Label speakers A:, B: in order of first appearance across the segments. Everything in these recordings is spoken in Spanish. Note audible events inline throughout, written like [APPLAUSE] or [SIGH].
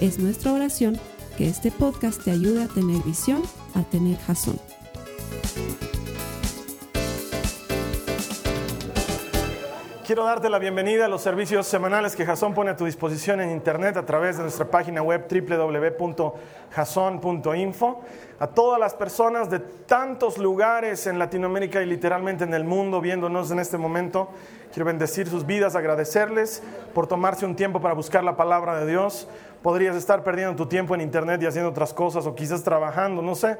A: Es nuestra oración que este podcast te ayude a tener visión, a tener jazón.
B: Quiero darte la bienvenida a los servicios semanales que Jason pone a tu disposición en internet a través de nuestra página web www.jason.info. A todas las personas de tantos lugares en Latinoamérica y literalmente en el mundo viéndonos en este momento, quiero bendecir sus vidas, agradecerles por tomarse un tiempo para buscar la palabra de Dios. Podrías estar perdiendo tu tiempo en internet y haciendo otras cosas o quizás trabajando, no sé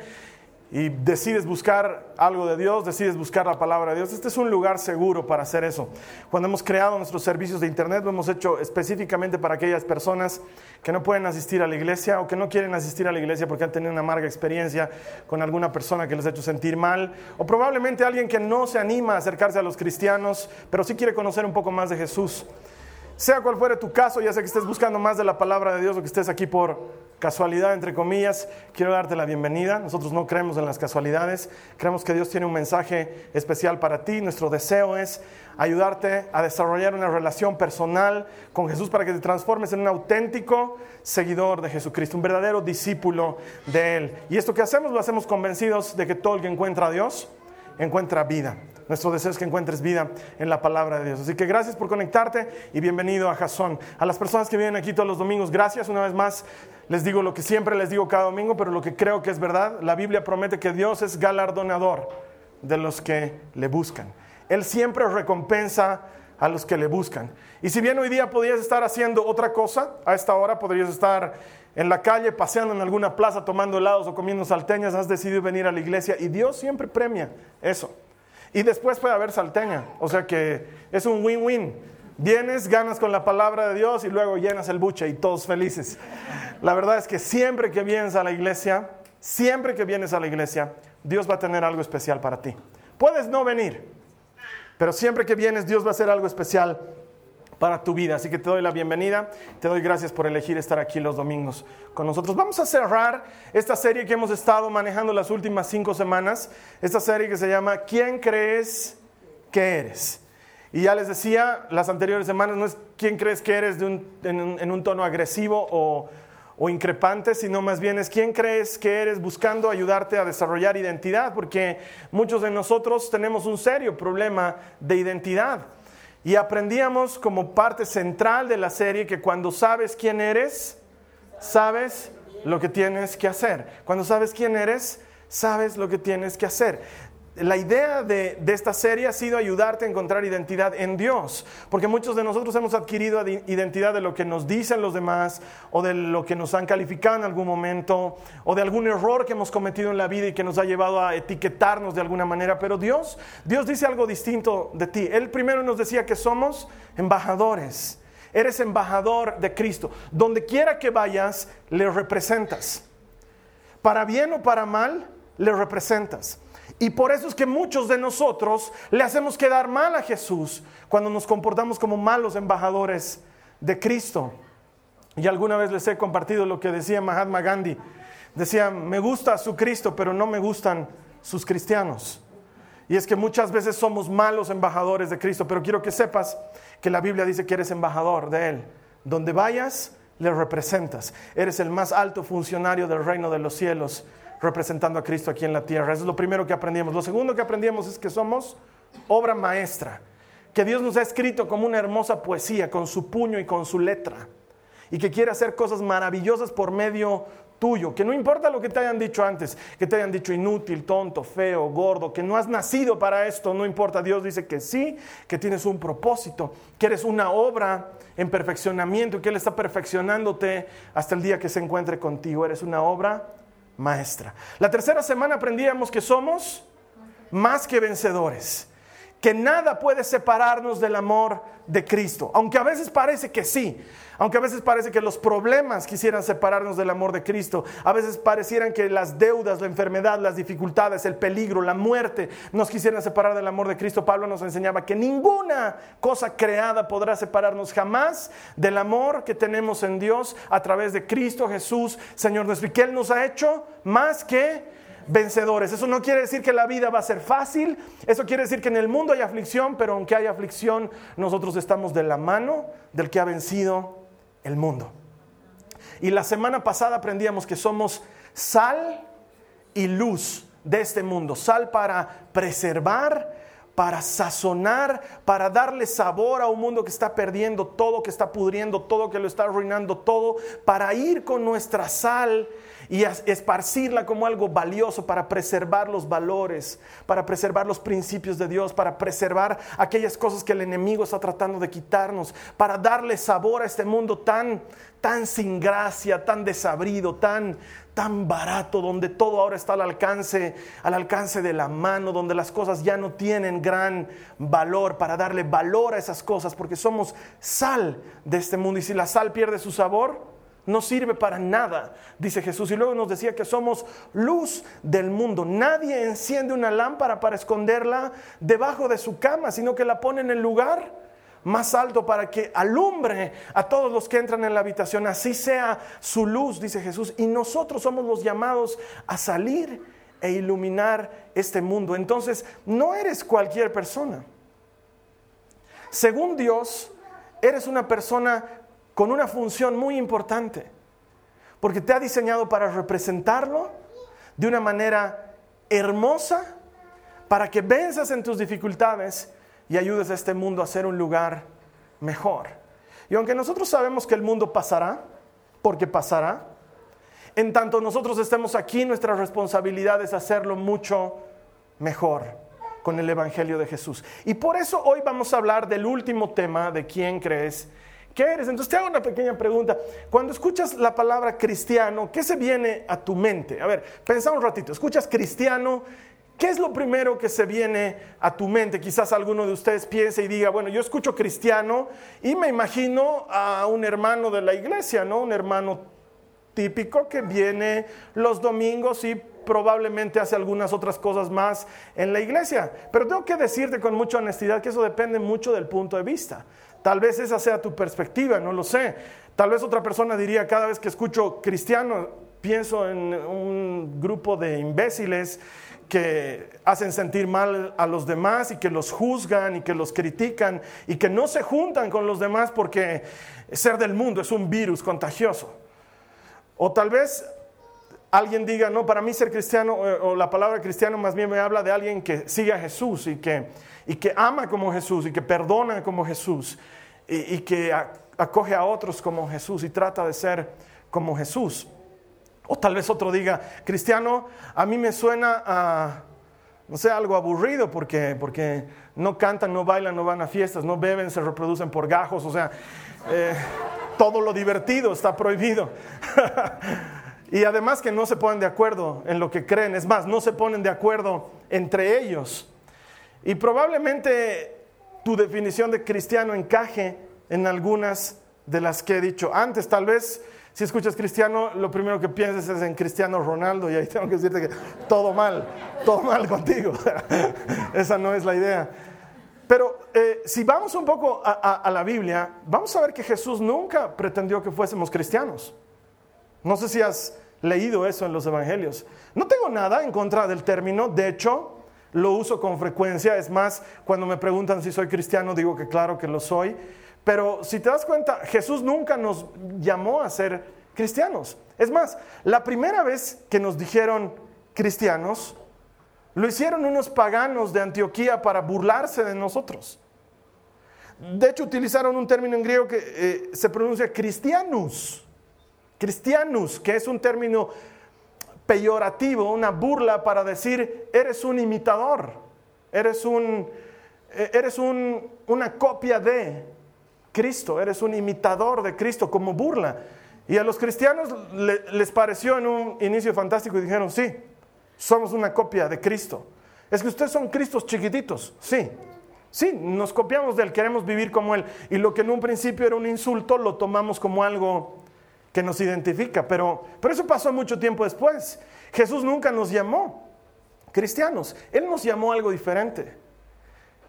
B: y decides buscar algo de Dios, decides buscar la palabra de Dios, este es un lugar seguro para hacer eso. Cuando hemos creado nuestros servicios de Internet, lo hemos hecho específicamente para aquellas personas que no pueden asistir a la iglesia o que no quieren asistir a la iglesia porque han tenido una amarga experiencia con alguna persona que les ha hecho sentir mal, o probablemente alguien que no se anima a acercarse a los cristianos, pero sí quiere conocer un poco más de Jesús. Sea cual fuera tu caso, ya sea que estés buscando más de la palabra de Dios o que estés aquí por casualidad, entre comillas, quiero darte la bienvenida. Nosotros no creemos en las casualidades, creemos que Dios tiene un mensaje especial para ti. Nuestro deseo es ayudarte a desarrollar una relación personal con Jesús para que te transformes en un auténtico seguidor de Jesucristo, un verdadero discípulo de Él. Y esto que hacemos lo hacemos convencidos de que todo el que encuentra a Dios encuentra vida. Nuestro deseo es que encuentres vida en la palabra de Dios. Así que gracias por conectarte y bienvenido a Jason. A las personas que vienen aquí todos los domingos, gracias una vez más. Les digo lo que siempre les digo cada domingo, pero lo que creo que es verdad. La Biblia promete que Dios es galardonador de los que le buscan. Él siempre recompensa a los que le buscan. Y si bien hoy día podrías estar haciendo otra cosa, a esta hora podrías estar en la calle, paseando en alguna plaza, tomando helados o comiendo salteñas, has decidido venir a la iglesia y Dios siempre premia eso. Y después puede haber salteña. O sea que es un win-win. Vienes, ganas con la palabra de Dios y luego llenas el buche y todos felices. La verdad es que siempre que vienes a la iglesia, siempre que vienes a la iglesia, Dios va a tener algo especial para ti. Puedes no venir, pero siempre que vienes, Dios va a hacer algo especial para tu vida. Así que te doy la bienvenida, te doy gracias por elegir estar aquí los domingos con nosotros. Vamos a cerrar esta serie que hemos estado manejando las últimas cinco semanas, esta serie que se llama ¿Quién crees que eres? Y ya les decía las anteriores semanas, no es quién crees que eres en, un tono agresivo o, o increpante, sino más bien es quién crees que eres buscando ayudarte a desarrollar identidad, porque muchos de nosotros tenemos un serio problema de identidad. Y aprendíamos como parte central de la serie que cuando sabes quién eres, sabes lo que tienes que hacer. Cuando sabes quién eres, sabes lo que tienes que hacer la idea de, esta serie ha sido ayudarte a encontrar identidad en Dios, porque muchos de nosotros hemos adquirido identidad de lo que nos dicen los demás, o de lo que nos han calificado en algún momento, o de algún error que hemos cometido en la vida y que nos ha llevado a etiquetarnos de alguna manera. Pero Dios, Dios dice algo distinto de ti. Él primero nos decía que somos embajadores. Eres embajador de Cristo. Donde quiera que vayas, le representas. Para bien o para mal, le representas. Y por eso es que muchos de nosotros le hacemos quedar mal a Jesús cuando nos comportamos como malos embajadores de Cristo. Y alguna vez les he compartido lo que decía Mahatma Gandhi. Decía, me gusta su Cristo, pero no me gustan sus cristianos. Y es que muchas veces somos malos embajadores de Cristo, pero quiero que sepas que la Biblia dice que eres embajador de Él. Donde vayas, le representas. Eres el más alto funcionario del reino de los cielos representando a Cristo aquí en la tierra. Eso es lo primero que aprendimos. Lo segundo que aprendimos es que somos obra maestra, que Dios nos ha escrito como una hermosa poesía con su puño y con su letra, y que quiere hacer cosas maravillosas por medio tuyo, que no importa lo que te hayan dicho antes, que te hayan dicho inútil, tonto, feo, gordo, que no has nacido para esto, no importa, Dios dice que sí, que tienes un propósito, que eres una obra en perfeccionamiento, que Él está perfeccionándote hasta el día que se encuentre contigo, eres una obra maestra. La tercera semana aprendíamos que somos más que vencedores, que nada puede separarnos del amor de Cristo. Aunque a veces parece que sí, aunque a veces parece que los problemas quisieran separarnos del amor de Cristo, a veces parecieran que las deudas, la enfermedad, las dificultades, el peligro, la muerte nos quisieran separar del amor de Cristo, Pablo nos enseñaba que ninguna cosa creada podrá separarnos jamás del amor que tenemos en Dios a través de Cristo Jesús, Señor nuestro, y que Él nos ha hecho más que vencedores. Eso no quiere decir que la vida va a ser fácil, eso quiere decir que en el mundo hay aflicción, pero aunque hay aflicción, nosotros estamos de la mano del que ha vencido el mundo. Y la semana pasada aprendíamos que somos sal y luz de este mundo, sal para preservar, para sazonar, para darle sabor a un mundo que está perdiendo todo, que está pudriendo todo, que lo está arruinando todo, para ir con nuestra sal y esparcirla como algo valioso para preservar los valores, para preservar los principios de Dios, para preservar aquellas cosas que el enemigo está tratando de quitarnos, para darle sabor a este mundo tan tan sin gracia, tan desabrido, tan tan barato, donde todo ahora está al alcance, al alcance de la mano, donde las cosas ya no tienen gran valor, para darle valor a esas cosas, porque somos sal de este mundo. Y si la sal pierde su sabor, no sirve para nada, dice Jesús. Y luego nos decía que somos luz del mundo. Nadie enciende una lámpara para esconderla debajo de su cama, sino que la pone en el lugar más alto para que alumbre a todos los que entran en la habitación. Así sea su luz, dice Jesús. Y nosotros somos los llamados a salir e iluminar este mundo. Entonces, no eres cualquier persona. Según Dios, eres una persona con una función muy importante, porque te ha diseñado para representarlo de una manera hermosa, para que venzas en tus dificultades y ayudes a este mundo a ser un lugar mejor. Y aunque nosotros sabemos que el mundo pasará, porque pasará, en tanto nosotros estemos aquí, nuestra responsabilidad es hacerlo mucho mejor con el Evangelio de Jesús. Y por eso hoy vamos a hablar del último tema de quién crees ¿Qué eres? Entonces te hago una pequeña pregunta. Cuando escuchas la palabra cristiano, ¿qué se viene a tu mente? A ver, pensa un ratito. Escuchas cristiano, ¿qué es lo primero que se viene a tu mente? Quizás alguno de ustedes piense y diga, bueno, yo escucho cristiano y me imagino a un hermano de la iglesia, ¿no? Un hermano típico que viene los domingos y probablemente hace algunas otras cosas más en la iglesia. Pero tengo que decirte con mucha honestidad que eso depende mucho del punto de vista. Tal vez esa sea tu perspectiva, no lo sé. Tal vez otra persona diría, cada vez que escucho cristiano, pienso en un grupo de imbéciles que hacen sentir mal a los demás y que los juzgan y que los critican y que no se juntan con los demás porque ser del mundo es un virus contagioso. O tal vez alguien diga, no, para mí ser cristiano, o la palabra cristiano más bien me habla de alguien que sigue a Jesús y que, y que ama como Jesús y que perdona como Jesús y, que acoge a otros como Jesús y trata de ser como Jesús. O tal vez otro diga, cristiano, a mí me suena a, no sé, algo aburrido porque, porque no cantan, no bailan, no van a fiestas, no beben, se reproducen por gajos, o sea, eh, todo lo divertido está prohibido. [LAUGHS] y además que no se ponen de acuerdo en lo que creen, es más, no se ponen de acuerdo entre ellos. Y probablemente tu definición de cristiano encaje en algunas de las que he dicho antes. Tal vez si escuchas cristiano, lo primero que pienses es en Cristiano Ronaldo y ahí tengo que decirte que todo mal, todo mal contigo. [LAUGHS] Esa no es la idea. Pero eh, si vamos un poco a, la Biblia, vamos a ver que Jesús nunca pretendió que fuésemos cristianos. No sé si has leído eso en los evangelios. No tengo nada en contra del término, de hecho, lo uso con frecuencia. Es más, cuando me preguntan si soy cristiano, digo que claro que lo soy. Pero si te das cuenta, Jesús nunca nos llamó a ser cristianos. Es más, la primera vez que nos dijeron cristianos, lo hicieron unos paganos de Antioquía para burlarse de nosotros. De hecho, utilizaron un término en griego que eh, se pronuncia cristianus. Cristianus, que es un término peyorativo, una burla para decir, eres un imitador, eres, un, eh, eres un, una copia de Cristo, eres un imitador de Cristo como burla. Y a los cristianos les pareció en un inicio fantástico y dijeron, sí, somos una copia de Cristo. Es que ustedes son Cristos chiquititos, sí, Sí, nos copiamos de él, queremos vivir como él. Y lo que en un principio era un insulto, lo tomamos como algo que nos identifica. Pero, pero eso pasó mucho tiempo después. Jesús nunca nos llamó cristianos. Él nos llamó algo diferente.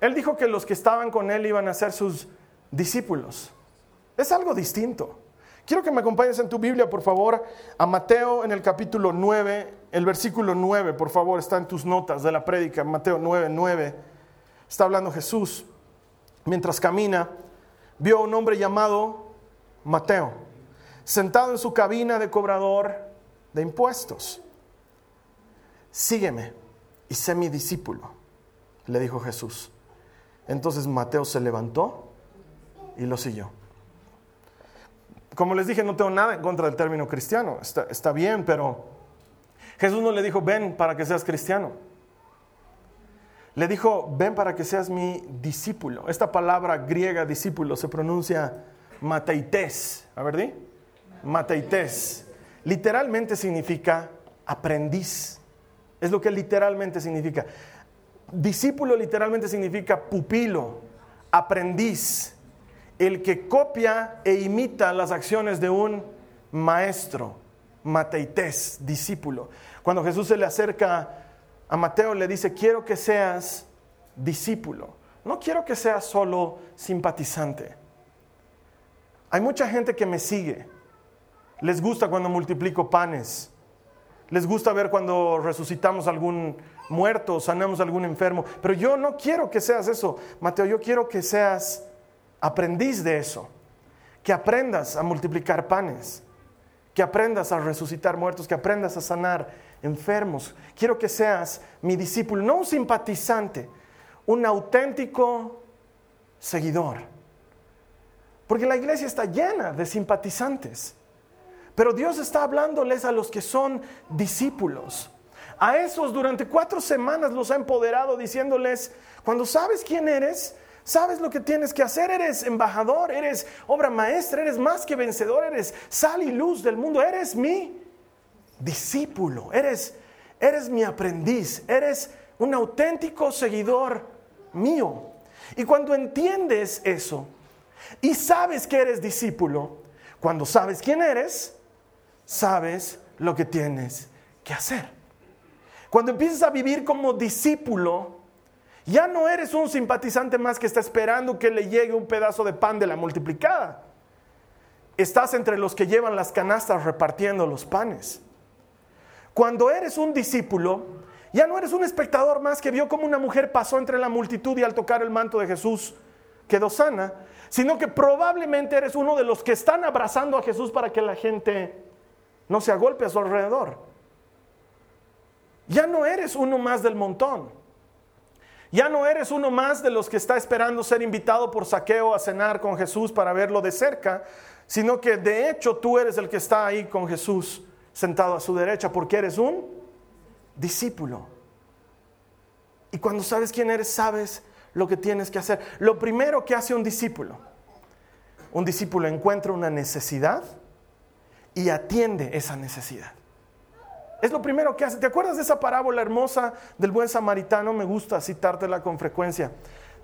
B: Él dijo que los que estaban con él iban a ser sus discípulos. Es algo distinto. Quiero que me acompañes en tu Biblia, por favor, a Mateo en el capítulo 9, el versículo 9, por favor, está en tus notas de la prédica, Mateo 9, 9. Está hablando Jesús. Mientras camina, vio a un hombre llamado Mateo, sentado en su cabina de cobrador de impuestos. Sígueme y sé mi discípulo, le dijo Jesús. Entonces Mateo se levantó y lo siguió. Como les dije, no tengo nada en contra del término cristiano, está, bien, pero Jesús no le dijo, ven para que seas cristiano. Le dijo, ven para que seas mi discípulo. Esta palabra griega discípulo se pronuncia mateites. A ver, di. Mateites. Literalmente significa aprendiz. Es lo que literalmente significa. Discípulo literalmente significa pupilo, aprendiz, el que copia e imita las acciones de un maestro, mateites, discípulo. Cuando Jesús se le acerca a Mateo le dice, quiero que seas discípulo, no quiero que seas solo simpatizante. Hay mucha gente que me sigue, les gusta cuando multiplico panes, les gusta ver cuando resucitamos algún muerto, sanamos algún enfermo, pero yo no quiero que seas eso, Mateo, yo quiero que seas aprendiz de eso, que aprendas a multiplicar panes, que aprendas a resucitar muertos, que aprendas a sanar enfermos. Quiero que seas mi discípulo, no un simpatizante, un auténtico seguidor. Porque la iglesia está llena de simpatizantes. Pero Dios está hablándoles a los que son discípulos. A esos durante cuatro semanas los ha empoderado diciéndoles, cuando sabes quién eres, sabes lo que tienes que hacer, eres embajador, eres obra maestra, eres más que vencedor, eres sal y luz del mundo, eres mi discípulo, eres, eres mi aprendiz, eres un auténtico seguidor mío. Y cuando entiendes eso y sabes que eres discípulo, cuando sabes quién eres, sabes lo que tienes que hacer. Cuando empiezas a vivir como discípulo, ya no eres un simpatizante más que está esperando que le llegue un pedazo de pan de la multiplicada. Estás entre los que llevan las canastas repartiendo los panes. Cuando eres un discípulo, ya no eres un espectador más que vio como una mujer pasó entre la multitud y al tocar el manto de Jesús quedó sana, sino que probablemente eres uno de los que están abrazando a Jesús para que la gente no se agolpe a su alrededor. Ya no eres uno más del montón. Ya no eres uno más de los que está esperando ser invitado por saqueo a cenar con Jesús para verlo de cerca, sino que de hecho tú eres el que está ahí con Jesús sentado a su derecha porque eres un discípulo. Y cuando sabes quién eres, sabes lo que tienes que hacer. Lo primero que hace un discípulo, un discípulo encuentra una necesidad y atiende esa necesidad. Es lo primero que hace. ¿Te acuerdas de esa parábola hermosa del buen samaritano? Me gusta citártela con frecuencia.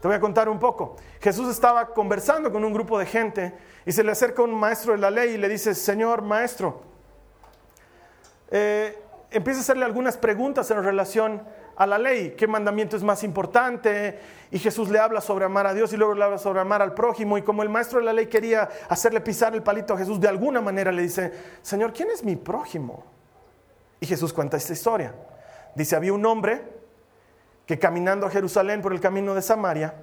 B: Te voy a contar un poco. Jesús estaba conversando con un grupo de gente y se le acerca un maestro de la ley y le dice, Señor maestro, eh, empieza a hacerle algunas preguntas en relación a la ley, qué mandamiento es más importante, y Jesús le habla sobre amar a Dios y luego le habla sobre amar al prójimo, y como el maestro de la ley quería hacerle pisar el palito a Jesús, de alguna manera le dice, Señor, ¿quién es mi prójimo? Y Jesús cuenta esta historia. Dice, había un hombre que caminando a Jerusalén por el camino de Samaria,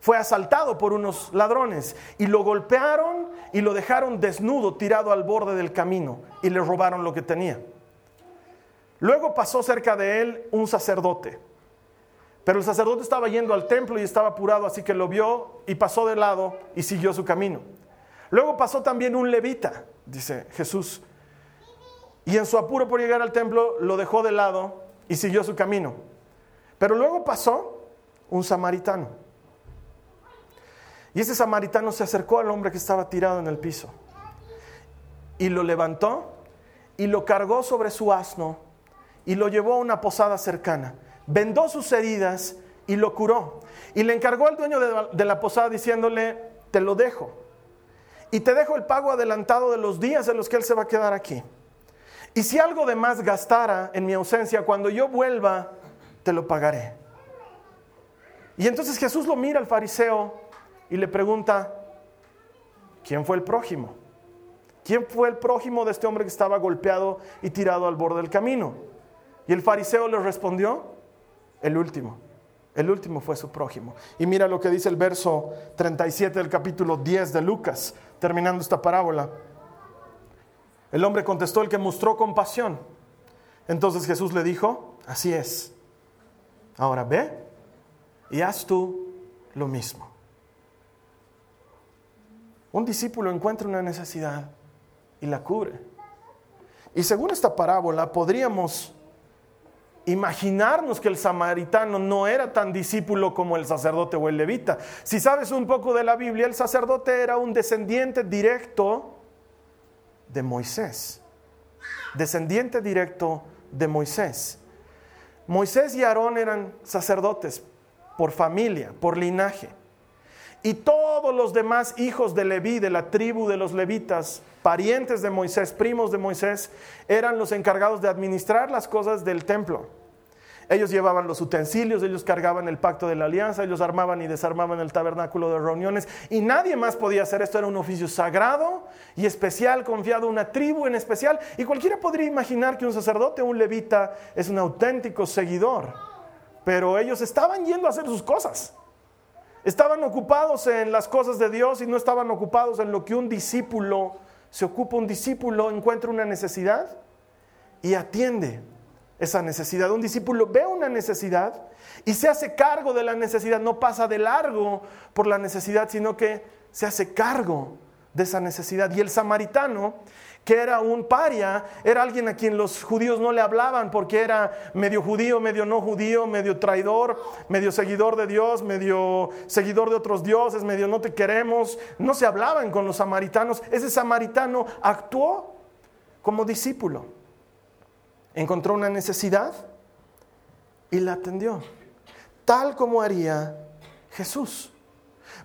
B: fue asaltado por unos ladrones y lo golpearon y lo dejaron desnudo, tirado al borde del camino y le robaron lo que tenía. Luego pasó cerca de él un sacerdote, pero el sacerdote estaba yendo al templo y estaba apurado, así que lo vio y pasó de lado y siguió su camino. Luego pasó también un levita, dice Jesús, y en su apuro por llegar al templo lo dejó de lado y siguió su camino. Pero luego pasó un samaritano. Y ese samaritano se acercó al hombre que estaba tirado en el piso y lo levantó y lo cargó sobre su asno y lo llevó a una posada cercana. Vendó sus heridas y lo curó. Y le encargó al dueño de la posada diciéndole, te lo dejo. Y te dejo el pago adelantado de los días en los que él se va a quedar aquí. Y si algo de más gastara en mi ausencia, cuando yo vuelva, te lo pagaré. Y entonces Jesús lo mira al fariseo y le pregunta, ¿quién fue el prójimo? ¿Quién fue el prójimo de este hombre que estaba golpeado y tirado al borde del camino? Y el fariseo le respondió, el último. El último fue su prójimo. Y mira lo que dice el verso 37 del capítulo 10 de Lucas, terminando esta parábola. El hombre contestó el que mostró compasión. Entonces Jesús le dijo, así es. Ahora ve y haz tú lo mismo. Un discípulo encuentra una necesidad y la cubre. Y según esta parábola podríamos imaginarnos que el samaritano no era tan discípulo como el sacerdote o el levita. Si sabes un poco de la Biblia, el sacerdote era un descendiente directo de Moisés. Descendiente directo de Moisés. Moisés y Aarón eran sacerdotes por familia, por linaje. Y todos los demás hijos de Leví, de la tribu de los levitas, parientes de Moisés, primos de Moisés, eran los encargados de administrar las cosas del templo. Ellos llevaban los utensilios, ellos cargaban el pacto de la alianza, ellos armaban y desarmaban el tabernáculo de reuniones y nadie más podía hacer esto. Era un oficio sagrado y especial, confiado a una tribu en especial. Y cualquiera podría imaginar que un sacerdote un levita es un auténtico seguidor. Pero ellos estaban yendo a hacer sus cosas. Estaban ocupados en las cosas de Dios y no estaban ocupados en lo que un discípulo se ocupa. Un discípulo encuentra una necesidad y atiende esa necesidad. Un discípulo ve una necesidad y se hace cargo de la necesidad. No pasa de largo por la necesidad, sino que se hace cargo de esa necesidad. Y el samaritano que era un paria, era alguien a quien los judíos no le hablaban porque era medio judío, medio no judío, medio traidor, medio seguidor de Dios, medio seguidor de otros dioses, medio no te queremos. No se hablaban con los samaritanos. Ese samaritano actuó como discípulo. Encontró una necesidad y la atendió, tal como haría Jesús.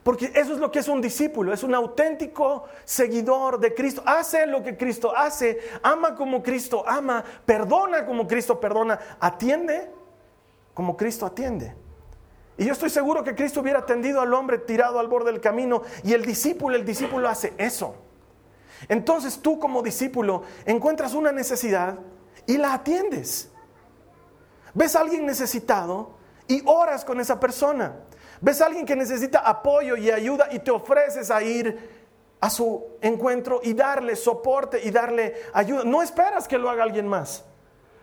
B: Porque eso es lo que es un discípulo, es un auténtico seguidor de Cristo. Hace lo que Cristo hace, ama como Cristo ama, perdona como Cristo perdona, atiende como Cristo atiende. Y yo estoy seguro que Cristo hubiera atendido al hombre tirado al borde del camino y el discípulo, el discípulo hace eso. Entonces tú como discípulo encuentras una necesidad y la atiendes. Ves a alguien necesitado y oras con esa persona. Ves a alguien que necesita apoyo y ayuda y te ofreces a ir a su encuentro y darle soporte y darle ayuda. No esperas que lo haga alguien más.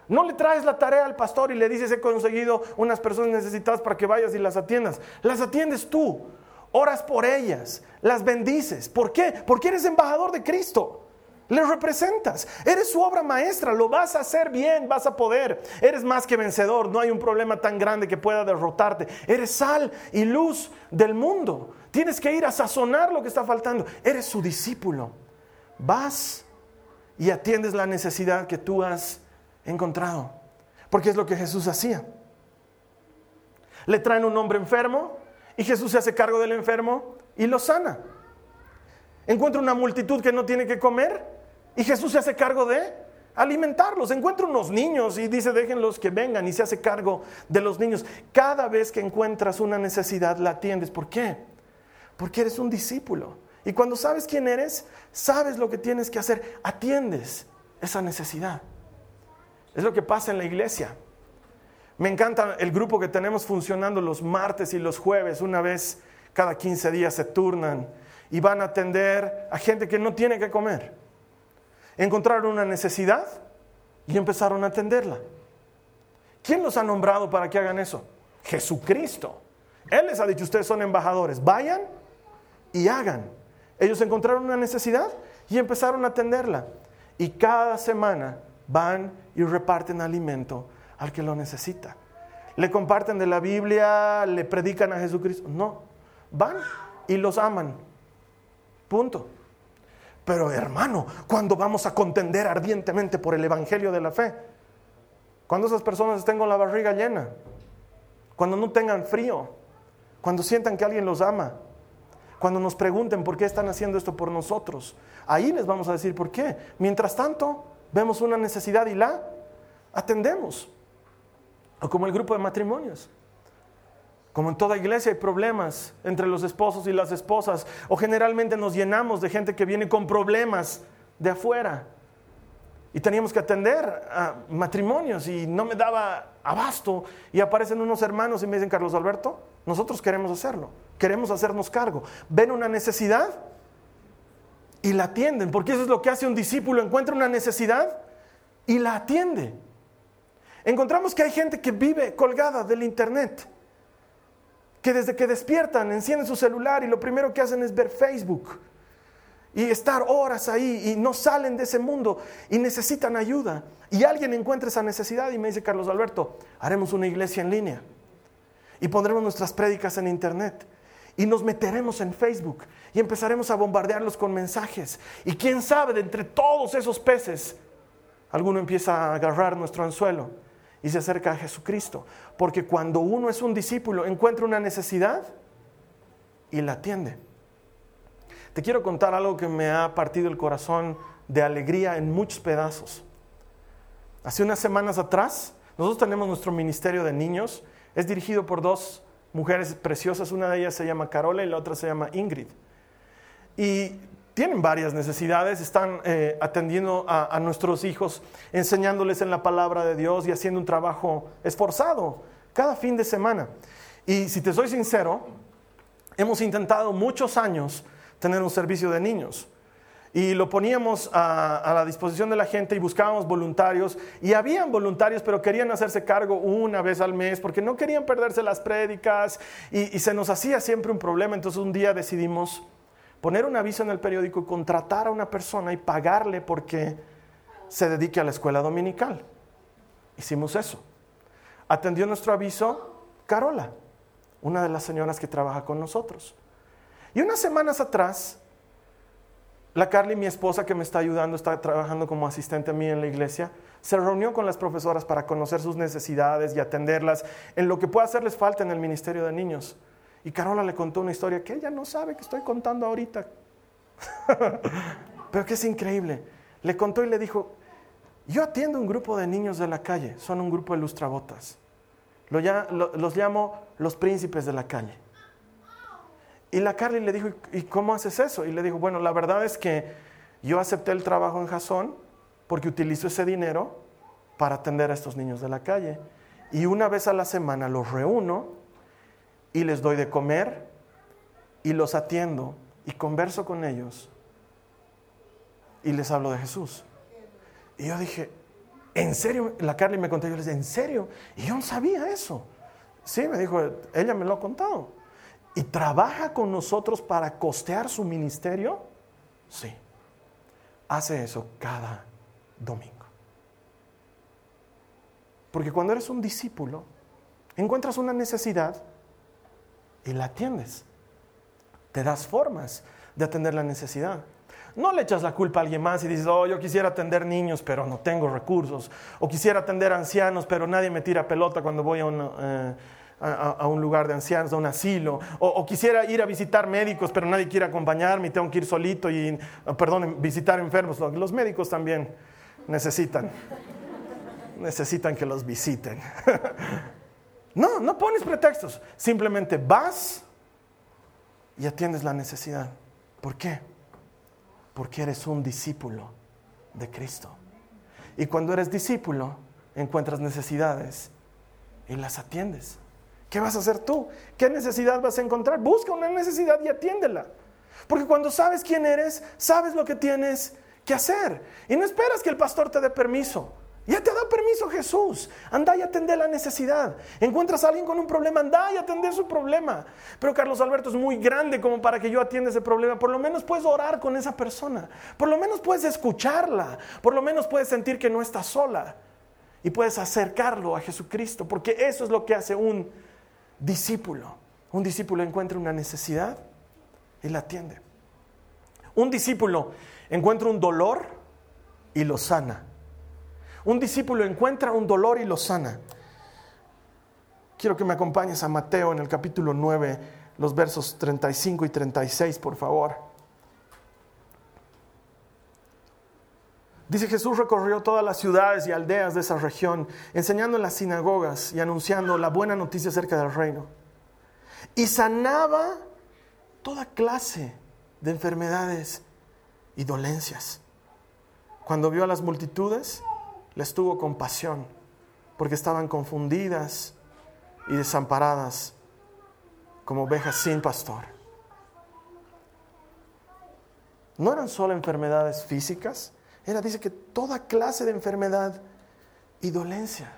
B: No le traes la tarea al pastor y le dices he conseguido unas personas necesitadas para que vayas y las atiendas. Las atiendes tú. Oras por ellas, las bendices. ¿Por qué? Porque eres embajador de Cristo. Le representas. Eres su obra maestra. Lo vas a hacer bien. Vas a poder. Eres más que vencedor. No hay un problema tan grande que pueda derrotarte. Eres sal y luz del mundo. Tienes que ir a sazonar lo que está faltando. Eres su discípulo. Vas y atiendes la necesidad que tú has encontrado. Porque es lo que Jesús hacía. Le traen un hombre enfermo y Jesús se hace cargo del enfermo y lo sana. Encuentra una multitud que no tiene que comer y Jesús se hace cargo de alimentarlos. Encuentra unos niños y dice, déjenlos que vengan y se hace cargo de los niños. Cada vez que encuentras una necesidad, la atiendes. ¿Por qué? Porque eres un discípulo. Y cuando sabes quién eres, sabes lo que tienes que hacer, atiendes esa necesidad. Es lo que pasa en la iglesia. Me encanta el grupo que tenemos funcionando los martes y los jueves, una vez cada 15 días se turnan y van a atender a gente que no tiene que comer. Encontraron una necesidad y empezaron a atenderla. ¿Quién los ha nombrado para que hagan eso? Jesucristo. Él les ha dicho, ustedes son embajadores, vayan y hagan. Ellos encontraron una necesidad y empezaron a atenderla. Y cada semana van y reparten alimento al que lo necesita. Le comparten de la Biblia, le predican a Jesucristo. No, van y los aman. Punto. Pero hermano, cuando vamos a contender ardientemente por el Evangelio de la fe, cuando esas personas estén con la barriga llena, cuando no tengan frío, cuando sientan que alguien los ama, cuando nos pregunten por qué están haciendo esto por nosotros. Ahí les vamos a decir por qué. Mientras tanto, vemos una necesidad y la atendemos. O como el grupo de matrimonios. Como en toda iglesia hay problemas entre los esposos y las esposas. O generalmente nos llenamos de gente que viene con problemas de afuera. Y teníamos que atender a matrimonios y no me daba abasto. Y aparecen unos hermanos y me dicen, Carlos Alberto, nosotros queremos hacerlo. Queremos hacernos cargo. Ven una necesidad y la atienden. Porque eso es lo que hace un discípulo. Encuentra una necesidad y la atiende. Encontramos que hay gente que vive colgada del Internet que desde que despiertan encienden su celular y lo primero que hacen es ver Facebook y estar horas ahí y no salen de ese mundo y necesitan ayuda. Y alguien encuentra esa necesidad y me dice, Carlos Alberto, haremos una iglesia en línea y pondremos nuestras prédicas en internet y nos meteremos en Facebook y empezaremos a bombardearlos con mensajes. Y quién sabe, de entre todos esos peces, alguno empieza a agarrar nuestro anzuelo y se acerca a Jesucristo. Porque cuando uno es un discípulo, encuentra una necesidad y la atiende. Te quiero contar algo que me ha partido el corazón de alegría en muchos pedazos. Hace unas semanas atrás, nosotros tenemos nuestro ministerio de niños. Es dirigido por dos mujeres preciosas. Una de ellas se llama Carola y la otra se llama Ingrid. Y tienen varias necesidades, están eh, atendiendo a, nuestros hijos, enseñándoles en la palabra de Dios y haciendo un trabajo esforzado cada fin de semana. Y si te soy sincero, hemos intentado muchos años tener un servicio de niños. Y lo poníamos a, la disposición de la gente y buscábamos voluntarios. Y habían voluntarios, pero querían hacerse cargo una vez al mes porque no querían perderse las prédicas. y se nos hacía siempre un problema. Entonces un día decidimos poner un aviso en el periódico y contratar a una persona y pagarle porque se dedique a la escuela dominical. Hicimos eso. Atendió nuestro aviso Carola, una de las señoras que trabaja con nosotros. Y unas semanas atrás, la Carly, mi esposa que me está ayudando, está trabajando como asistente a mí en la iglesia, se reunió con las profesoras para conocer sus necesidades y atenderlas en lo que pueda hacerles falta en el Ministerio de Niños. Y Carola le contó una historia que ella no sabe que estoy contando ahorita. [LAUGHS] Pero que es increíble. Le contó y le dijo, yo atiendo un grupo de niños de la calle, son un grupo de lustrabotas. los llamo los príncipes de la calle. Y la Carly le dijo, ¿y cómo haces eso? Y le dijo, bueno, la verdad es que yo acepté el trabajo en Jason porque utilizo ese dinero para atender a estos niños de la calle. Y una vez a la semana los reúno y les doy de comer y los atiendo y converso con ellos y les hablo de Jesús. Y yo dije, ¿en serio? La Carly me contó, yo les dije, ¿en serio? Y yo no sabía eso. Sí, me dijo, ella me lo ha contado. ¿Y trabaja con nosotros para costear su ministerio? Sí. Hace eso cada domingo. Porque cuando eres un discípulo, encuentras una necesidad y la atiendes. Te das formas de atender la necesidad. No le echas la culpa a alguien más y dices, oh, yo quisiera atender niños, pero no tengo recursos. O quisiera atender ancianos, pero nadie me tira pelota cuando voy a, eh, un lugar de ancianos, a un asilo. O, quisiera ir a visitar médicos, pero nadie quiere acompañarme y tengo que ir solito y, perdón, visitar enfermos. Los médicos también necesitan, necesitan que los visiten. [LAUGHS] No, no pones pretextos. Simplemente vas y atiendes la necesidad. ¿Por qué? Porque eres un discípulo de Cristo. Y cuando eres discípulo, encuentras necesidades y las atiendes. ¿Qué vas a hacer tú? ¿Qué necesidad vas a encontrar? Busca una necesidad y atiéndela. Porque cuando sabes quién eres, sabes lo que tienes que hacer. Y no esperas que el pastor te dé permiso. Ya te da permiso Jesús. Anda y atender la necesidad. Encuentras a alguien con un problema, anda y atender su problema. Pero Carlos Alberto es muy grande como para que yo atienda ese problema. Por lo menos puedes orar con esa persona. Por lo menos puedes escucharla. Por lo menos puedes sentir que no está sola. Y puedes acercarlo a Jesucristo. Porque eso es lo que hace un discípulo. Un discípulo encuentra una necesidad y la atiende. Un discípulo encuentra un dolor y lo sana. Un discípulo encuentra un dolor y lo sana. quiero que me acompañes a Mateo en el capítulo 9, los versos 35 y 36, por favor. Dice Jesús recorrió todas las ciudades y aldeas de esa región, enseñando en las sinagogas y anunciando la buena noticia acerca del reino. Y sanaba toda clase de enfermedades y dolencias. Cuando vio a las multitudes, les tuvo compasión, porque estaban confundidas y desamparadas como ovejas sin pastor. No eran solo enfermedades físicas, era, dice que toda clase de enfermedad y dolencia,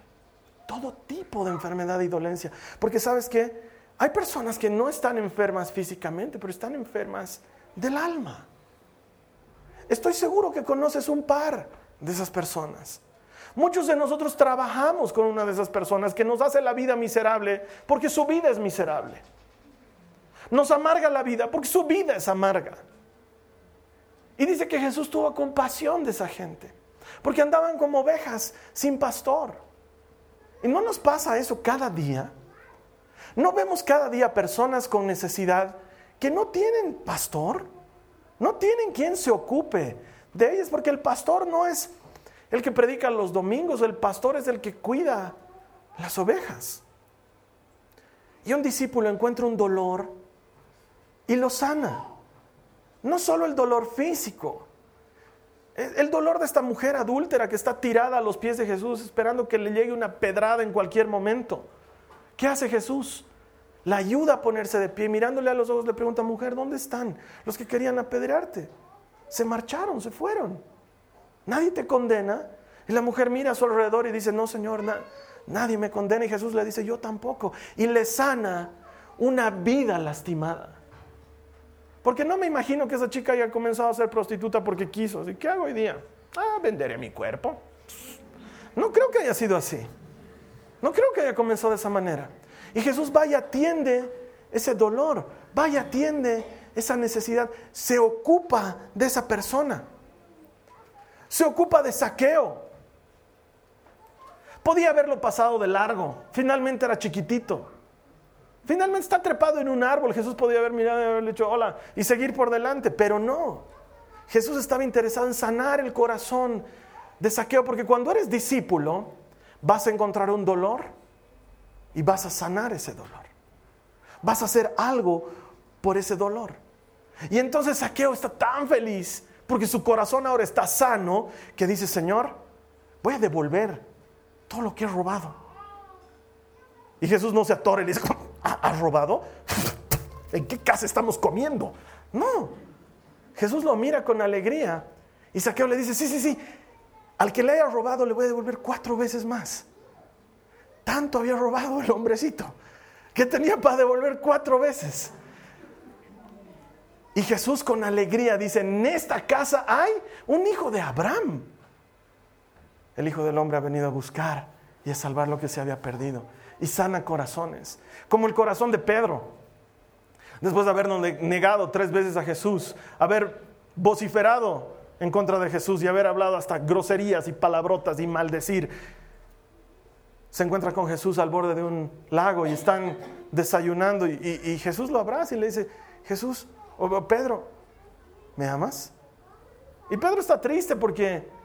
B: todo tipo de enfermedad y dolencia. Porque sabes que hay personas que no están enfermas físicamente, pero están enfermas del alma. Estoy seguro que conoces un par de esas personas. Muchos de nosotros trabajamos con una de esas personas que nos hace la vida miserable porque su vida es miserable. Nos amarga la vida porque su vida es amarga. Y dice que Jesús tuvo compasión de esa gente, porque andaban como ovejas sin pastor. Y no nos pasa eso cada día. No vemos cada día personas con necesidad que no tienen pastor, no tienen quien se ocupe de ellas, porque el pastor no es el que predica los domingos, el pastor es el que cuida las ovejas. Y un discípulo encuentra un dolor y lo sana. No solo el dolor físico, el dolor de esta mujer adúltera que está tirada a los pies de Jesús esperando que le llegue una pedrada en cualquier momento. ¿Qué hace Jesús? La ayuda a ponerse de pie, mirándole a los ojos le pregunta, mujer, ¿dónde están los que querían apedrearte? Se marcharon, se fueron. Nadie te condena. Y la mujer mira a su alrededor y dice, no, Señor, nadie me condena. Y Jesús le dice, yo tampoco. Y le sana una vida lastimada. Porque no me imagino que esa chica haya comenzado a ser prostituta porque quiso. ¿Y qué hago hoy día? Ah, venderé mi cuerpo. No creo que haya sido así. No creo que haya comenzado de esa manera. Y Jesús va y atiende ese dolor, va y atiende esa necesidad, se ocupa de esa persona, se ocupa de saqueo. Podía haberlo pasado de largo, finalmente era chiquitito. Finalmente está trepado en un árbol. Jesús podía haber mirado y haberle dicho hola y seguir por delante, pero no. Jesús estaba interesado en sanar el corazón de saqueo, porque cuando eres discípulo vas a encontrar un dolor y vas a sanar ese dolor. Vas a hacer algo por ese dolor. Y entonces saqueo está tan feliz porque su corazón ahora está sano que dice, Señor, voy a devolver todo lo que he robado. Y Jesús no se atora y le dice, ¿has robado? [LAUGHS] ¿En qué casa estamos comiendo? No. Jesús lo mira con alegría y Saqueo le dice, sí, sí, sí, al que le haya robado le voy a devolver cuatro veces más. Tanto había robado el hombrecito que tenía para devolver cuatro veces. Y Jesús con alegría dice, en esta casa hay un hijo de Abraham. El Hijo del Hombre ha venido a buscar y a salvar lo que se había perdido y sana corazones, como el corazón de Pedro. Después de haber negado tres veces a Jesús, haber vociferado en contra de Jesús y haber hablado hasta groserías y palabrotas y maldecir, se encuentra con Jesús al borde de un lago y están desayunando y, Jesús lo abraza y le dice, Jesús, o Pedro, ¿me amas? Y Pedro está triste porque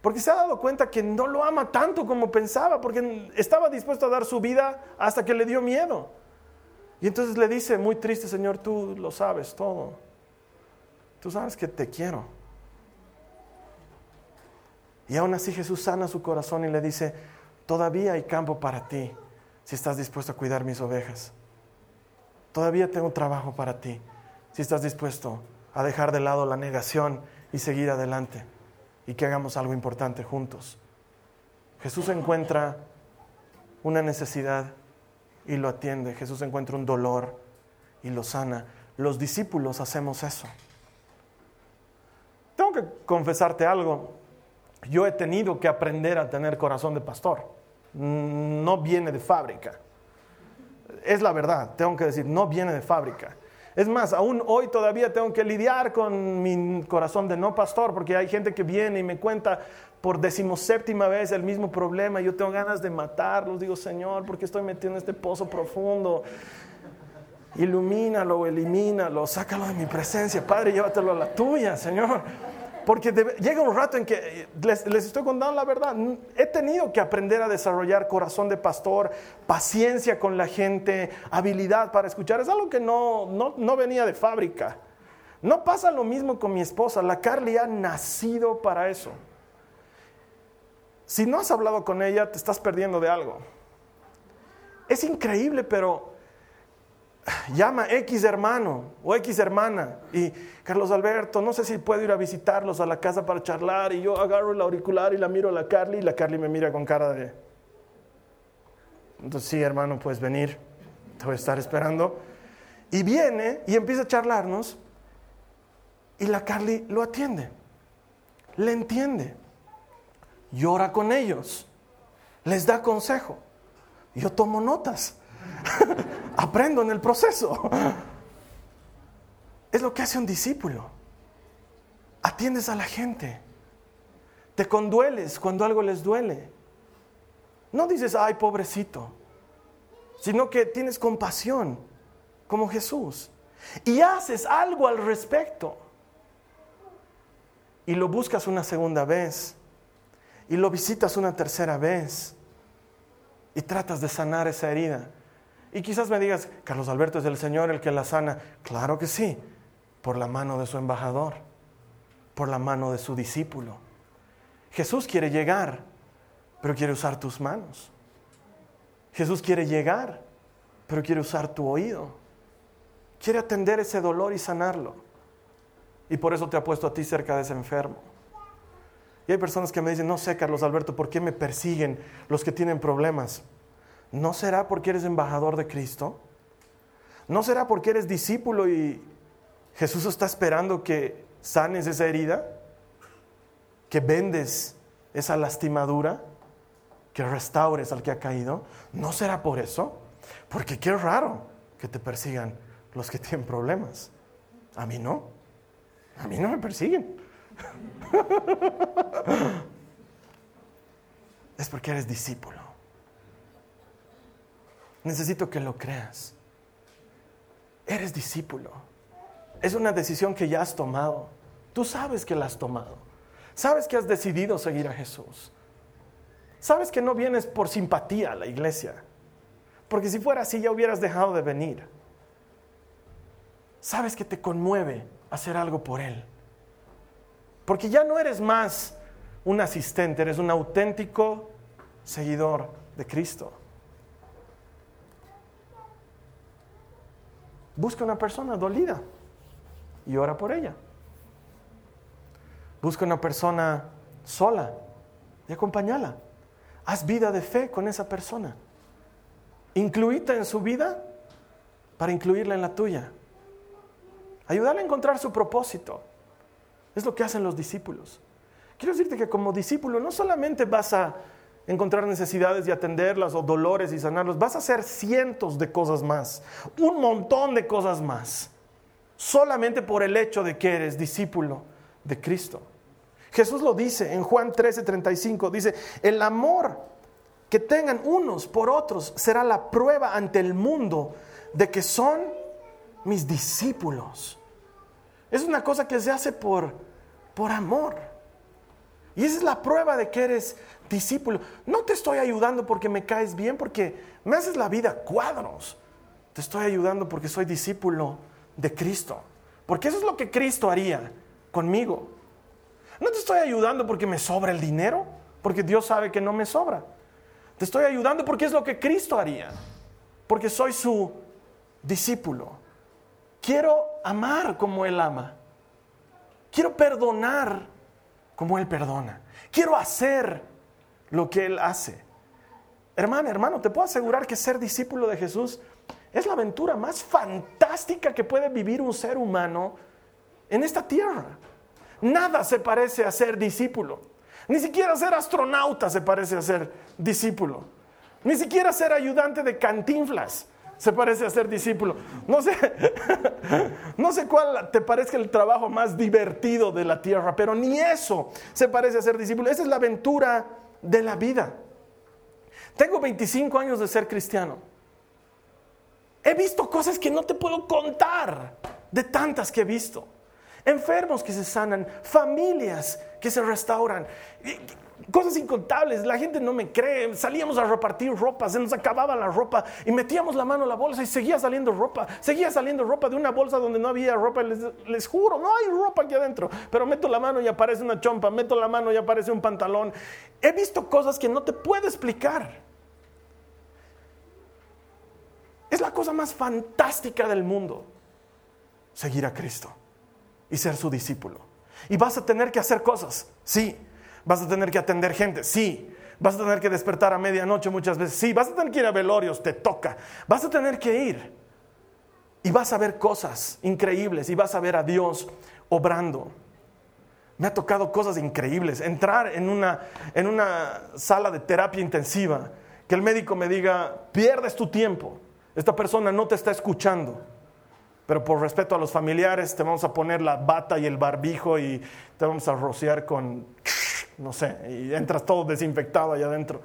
B: porque se ha dado cuenta que no lo ama tanto como pensaba, porque estaba dispuesto a dar su vida hasta que le dio miedo. Y entonces le dice, muy triste Señor, tú lo sabes todo. Tú sabes que te quiero. Y aún así Jesús sana su corazón y le dice, todavía hay campo para ti si estás dispuesto a cuidar mis ovejas. Todavía tengo trabajo para ti si estás dispuesto a dejar de lado la negación y seguir adelante y que hagamos algo importante juntos. Jesús encuentra una necesidad y lo atiende. Jesús encuentra un dolor y lo sana. Los discípulos hacemos eso. Tengo que confesarte algo. Yo he tenido que aprender a tener corazón de pastor. No viene de fábrica. Es la verdad, tengo que decir, no viene de fábrica. Es más, aún hoy todavía tengo que lidiar con mi corazón de no pastor, porque hay gente que viene y me cuenta por decimoséptima vez el mismo problema. Yo tengo ganas de matarlos. Digo, Señor, ¿por qué estoy metido en este pozo profundo? Ilumínalo, elimínalo, sácalo de mi presencia. Padre, llévatelo a la tuya, Señor. Porque llega un rato en que eh, les, estoy contando la verdad. He tenido que aprender a desarrollar corazón de pastor, paciencia con la gente, habilidad para escuchar. Es algo que no, no, no venía de fábrica. No pasa lo mismo con mi esposa. La Carly ha nacido para eso. Si no has hablado con ella, te estás perdiendo de algo. Es increíble, pero llama X hermano o X hermana y Carlos Alberto, no sé si puedo ir a visitarlos a la casa para charlar y yo agarro el auricular y la miro a la Carly y la Carly me mira con cara de... Entonces sí, hermano, puedes venir, te voy a estar esperando. Y viene y empieza a charlarnos y la Carly lo atiende, le entiende llora con ellos, les da consejo. Yo tomo notas, [LAUGHS] aprendo en el proceso. [LAUGHS] Es lo que hace un discípulo. Atiendes a la gente, te condueles cuando algo les duele. No dices, ay, pobrecito, sino que tienes compasión, como Jesús, y haces algo al respecto. Y lo buscas una segunda vez y lo visitas una tercera vez y tratas de sanar esa herida. Y quizás me digas, Carlos Alberto es el Señor el que la sana. Claro que sí, por la mano de su embajador, por la mano de su discípulo. Jesús quiere llegar, pero quiere usar tus manos. Jesús quiere llegar, pero quiere usar tu oído. Quiere atender ese dolor y sanarlo. Y por eso te ha puesto a ti cerca de ese enfermo. Y hay personas que me dicen, no sé, Carlos Alberto, ¿por qué me persiguen los que tienen problemas? ¿No será porque eres embajador de Cristo? ¿No será porque eres discípulo y Jesús está esperando que sanes esa herida? ¿Que vendes esa lastimadura? ¿Que restaures al que ha caído? ¿No será por eso? Porque qué raro que te persigan los que tienen problemas. A mí no. A mí no me persiguen. [LAUGHS] es porque eres discípulo. Necesito que lo creas. Eres discípulo. Es una decisión que ya has tomado. Tú sabes que la has tomado. Sabes que has decidido seguir a Jesús. Sabes que no vienes por simpatía a la iglesia. Porque si fuera así ya hubieras dejado de venir. Sabes que te conmueve hacer algo por Él. Porque ya no eres más un asistente, eres un auténtico seguidor de Cristo. Busca una persona dolida y ora por ella. Busca una persona sola y acompáñala. Haz vida de fe con esa persona. Incluíte en su vida para incluirla en la tuya. Ayúdale a encontrar su propósito. Es lo que hacen los discípulos. Quiero decirte que como discípulo no solamente vas a encontrar necesidades y atenderlas o dolores y sanarlos, vas a hacer cientos de cosas más, un montón de cosas más, solamente por el hecho de que eres discípulo de Cristo. Jesús lo dice en Juan 13:35, dice, el amor que tengan unos por otros será la prueba ante el mundo de que son mis discípulos. Es una cosa que se hace por, por amor. Y esa es la prueba de que eres discípulo. No te estoy ayudando porque me caes bien, porque me haces la vida cuadros. Te estoy ayudando porque soy discípulo de Cristo. Porque eso es lo que Cristo haría conmigo. No te estoy ayudando porque me sobra el dinero, porque Dios sabe que no me sobra. Te estoy ayudando porque es lo que Cristo haría, porque soy su discípulo. Quiero amar como Él ama. Quiero perdonar como Él perdona. Quiero hacer lo que Él hace. Hermana, hermano, te puedo asegurar que ser discípulo de Jesús es la aventura más fantástica que puede vivir un ser humano en esta tierra. Nada se parece a ser discípulo. Ni siquiera ser astronauta se parece a ser discípulo. Ni siquiera ser ayudante de cantinflas se parece a ser discípulo. No sé, [LAUGHS] no sé cuál te parezca el trabajo más divertido de la tierra, pero ni eso se parece a ser discípulo. Esa es la aventura de la vida. Tengo 25 años de ser cristiano. He visto cosas que no te puedo contar, de tantas que he visto. Enfermos que se sanan, familias que se restauran cosas incontables. La gente no me cree. Salíamos a repartir ropa, se nos acababa la ropa y metíamos la mano en la bolsa y seguía saliendo ropa. Seguía saliendo ropa de una bolsa donde no había ropa. Les, les juro, no hay ropa aquí adentro. Pero meto la mano y aparece una chompa, meto la mano y aparece un pantalón. He visto cosas que no te puedo explicar. Es la cosa más fantástica del mundo, seguir a Cristo y ser su discípulo. Y vas a tener que hacer cosas, sí, Vas a tener que atender gente, sí. Vas a tener que despertar a medianoche muchas veces, sí. Vas a tener que ir a velorios, te toca. Vas a tener que ir. Y vas a ver cosas increíbles y vas a ver a Dios obrando. Me ha tocado cosas increíbles. Entrar en una, en una sala de terapia intensiva, que el médico me diga, pierdes tu tiempo. Esta persona no te está escuchando pero por respeto a los familiares te vamos a poner la bata y el barbijo y te vamos a rociar con no sé, y entras todo desinfectado allá adentro.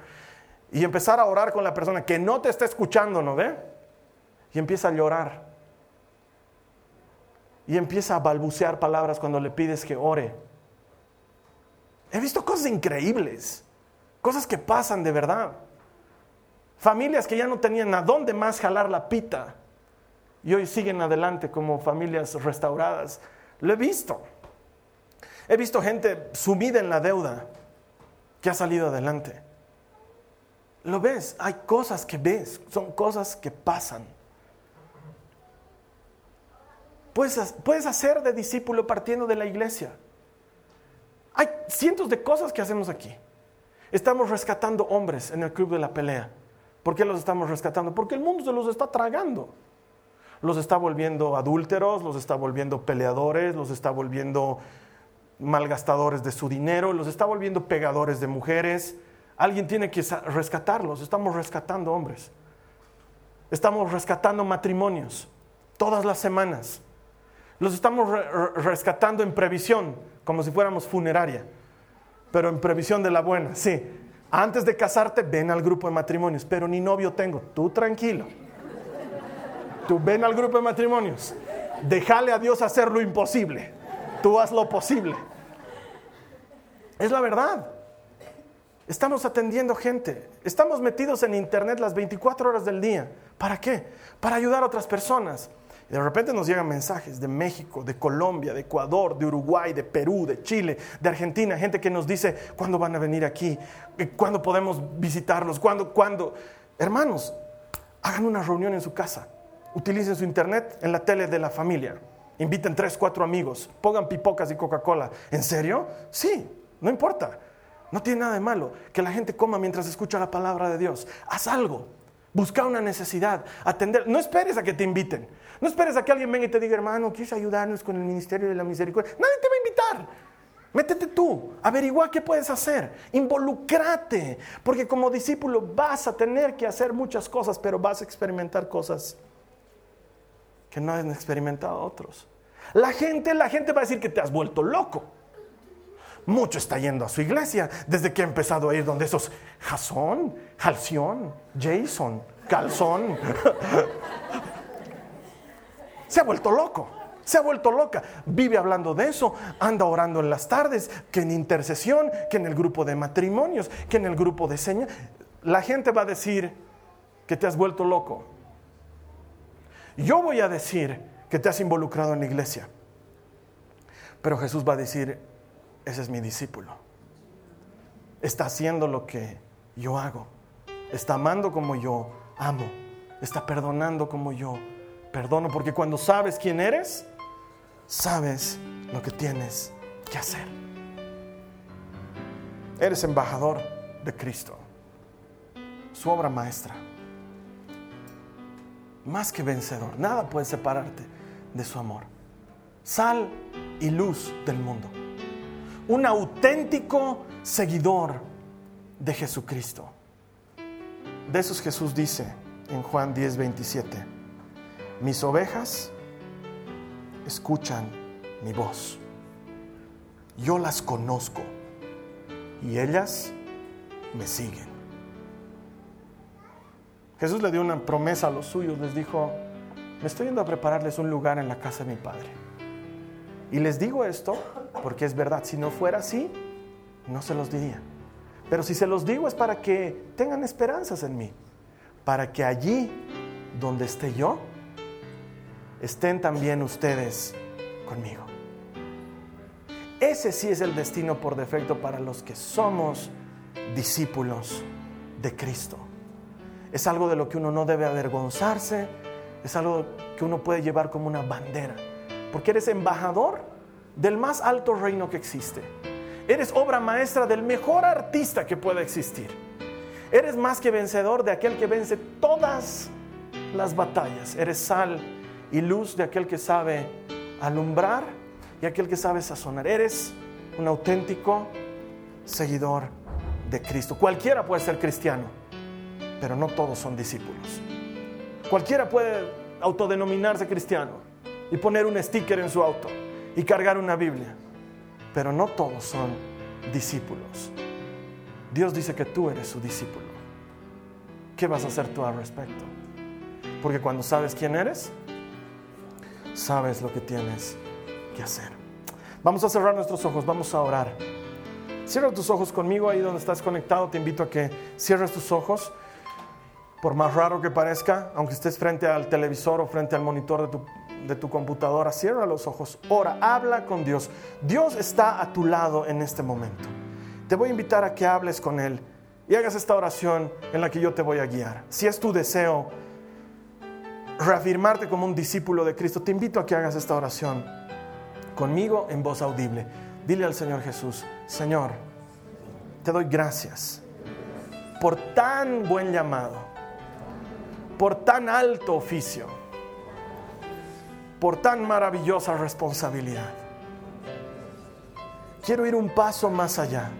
B: Y empezar a orar con la persona que no te está escuchando, ¿no ve? Y empieza a llorar. Y empieza a balbucear palabras cuando le pides que ore. He visto cosas increíbles, cosas que pasan de verdad. Familias que ya no tenían a dónde más jalar la pita y hoy siguen adelante como familias restauradas. Lo he visto. He visto gente sumida en la deuda que ha salido adelante. Lo ves, hay cosas que ves, son cosas que pasan. Puedes, puedes hacer de discípulo partiendo de la iglesia. Hay cientos de cosas que hacemos aquí. Estamos rescatando hombres en el club de la pelea. ¿Por qué los estamos rescatando? Porque el mundo se los está tragando. Los está volviendo adúlteros, los está volviendo peleadores, los está volviendo malgastadores de su dinero, los está volviendo pegadores de mujeres. Alguien tiene que rescatarlos. Estamos rescatando hombres. Estamos rescatando matrimonios todas las semanas. Los estamos rescatando en previsión, como si fuéramos funeraria, pero en previsión de la buena. Sí, antes de casarte, ven al grupo de matrimonios, pero ni novio tengo. Tú tranquilo. Tú ven al grupo de matrimonios. Déjale a Dios hacer lo imposible. Tú haz lo posible. Es la verdad. Estamos atendiendo gente. Estamos metidos en internet las 24 horas del día. ¿Para qué? Para ayudar a otras personas. Y de repente nos llegan mensajes de México, de Colombia, de Ecuador, de Uruguay, de Perú, de Chile, de Argentina, gente que nos dice cuándo van a venir aquí, cuándo podemos visitarlos, cuándo, cuándo. Hermanos, hagan una reunión en su casa, utilicen su internet en la tele de la familia. Inviten tres, cuatro amigos, pongan pipocas y Coca-Cola. ¿En serio? Sí, no importa. No tiene nada de malo que la gente coma mientras escucha la palabra de Dios. Haz algo. Busca una necesidad. Atender. No esperes a que te inviten. No esperes a que alguien venga y te diga, hermano, ¿quieres ayudarnos con el ministerio de la misericordia? Nadie te va a invitar. Métete tú, averigua qué puedes hacer, involucrate, porque como discípulo vas a tener que hacer muchas cosas, pero vas a experimentar cosas que no han experimentado otros. La gente, la gente va a decir que te has vuelto loco. Mucho está yendo a su iglesia desde que ha empezado a ir donde esos Jasón, Halción, Jason, Calzón. [LAUGHS] se ha vuelto loco. Se ha vuelto loca. Vive hablando de eso. Anda orando en las tardes, que en intercesión, que en el grupo de matrimonios, que en el grupo de señas. La gente va a decir que te has vuelto loco. Yo voy a decir que te has involucrado en la iglesia. Pero Jesús va a decir, ese es mi discípulo. Está haciendo lo que yo hago. Está amando como yo amo. Está perdonando como yo perdono. Porque cuando sabes quién eres, sabes lo que tienes que hacer. Eres embajador de Cristo. Su obra maestra más que vencedor. Nada puede separarte de su amor. Sal y luz del mundo. Un auténtico seguidor de Jesucristo. De esos Jesús dice en Juan 10, 27. Mis ovejas escuchan mi voz. Yo las conozco y ellas me siguen. Jesús le dio una promesa a los suyos, les dijo, me estoy yendo a prepararles un lugar en la casa de mi Padre. Y les digo esto porque es verdad, si no fuera así, no se los diría. Pero si se los digo es para que tengan esperanzas en mí, para que allí donde esté yo, estén también ustedes conmigo. Ese sí es el destino por defecto para los que somos discípulos de Cristo. Es algo de lo que uno no debe avergonzarse, es algo que uno puede llevar como una bandera, porque eres embajador del más alto reino que existe. Eres obra maestra del mejor artista que pueda existir. Eres más que vencedor de aquel que vence todas las batallas. Eres sal y luz de aquel que sabe alumbrar y aquel que sabe sazonar. Eres un auténtico seguidor de Cristo. Cualquiera puede ser cristiano, pero no todos son discípulos. Cualquiera puede autodenominarse cristiano y poner un sticker en su auto y cargar una Biblia, pero no todos son discípulos. Dios dice que tú eres su discípulo. ¿Qué vas a hacer tú al respecto? Porque cuando sabes quién eres, sabes lo que tienes que hacer. Vamos a cerrar nuestros ojos, vamos a orar. Cierra tus ojos conmigo ahí donde estás conectado. Te invito a que cierres tus ojos. Por más raro que parezca, aunque estés frente al televisor o frente al monitor de tu, de tu computadora, cierra los ojos, ora, habla con Dios. Dios está a tu lado en este momento. Te voy a invitar a que hables con Él y hagas esta oración en la que yo te voy a guiar. Si es tu deseo reafirmarte como un discípulo de Cristo, te invito a que hagas esta oración conmigo en voz audible. Dile al Señor Jesús, Señor, te doy gracias por tan buen llamado, por tan alto oficio, por tan maravillosa responsabilidad. Quiero ir un paso más allá.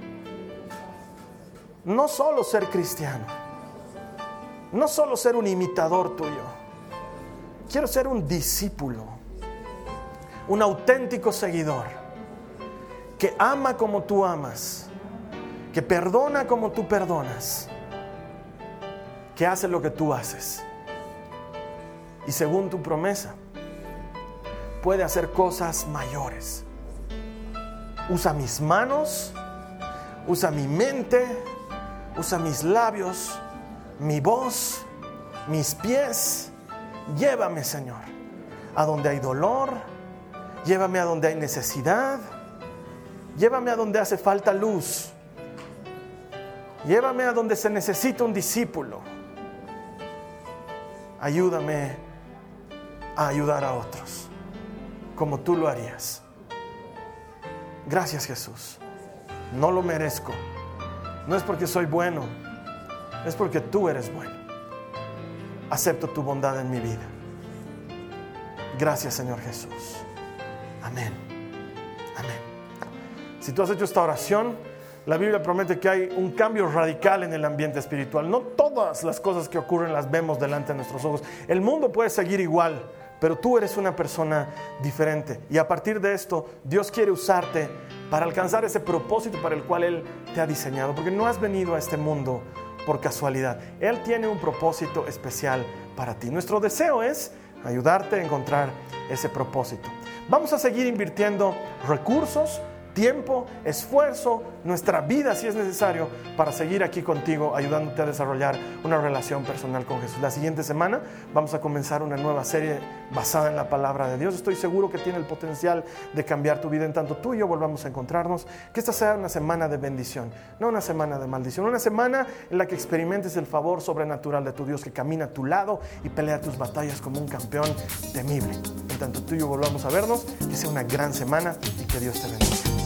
B: No solo ser cristiano, no solo ser un imitador tuyo, quiero ser un discípulo, un auténtico seguidor, que ama como tú amas, que perdona como tú perdonas, que hace lo que tú haces. Y según tu promesa, puede hacer cosas mayores. Usa mis manos, usa mi mente, usa mis labios, mi voz, mis pies. Llévame, Señor, a donde hay dolor, llévame a donde hay necesidad, llévame a donde hace falta luz, llévame a donde se necesita un discípulo. Ayúdame a ayudar a otros, como tú lo harías. Gracias Jesús. No lo merezco. No es porque soy bueno, es porque tú eres bueno. Acepto tu bondad en mi vida. Gracias Señor Jesús. Amén. Amén. Si tú has hecho esta oración, la Biblia promete que hay un cambio radical en el ambiente espiritual. No todas las cosas que ocurren las vemos delante de nuestros ojos. El mundo puede seguir igual, pero tú eres una persona diferente. Y a partir de esto, Dios quiere usarte para alcanzar ese propósito para el cual Él te ha diseñado. Porque no has venido a este mundo por casualidad. Él tiene un propósito especial para ti. Nuestro deseo es ayudarte a encontrar ese propósito. Vamos a seguir invirtiendo recursos, tiempo, esfuerzo, nuestra vida si es necesario para seguir aquí contigo ayudándote a desarrollar una relación personal con Jesús. La siguiente semana vamos a comenzar una nueva serie basada en la palabra de Dios. Estoy seguro que tiene el potencial de cambiar tu vida en tanto tú y yo volvamos a encontrarnos. Que esta sea una semana de bendición, no una semana de maldición, una semana en la que experimentes el favor sobrenatural de tu Dios que camina a tu lado y pelea tus batallas como un campeón temible. En tanto tú y yo volvamos a vernos, que sea una gran semana y que Dios te bendiga.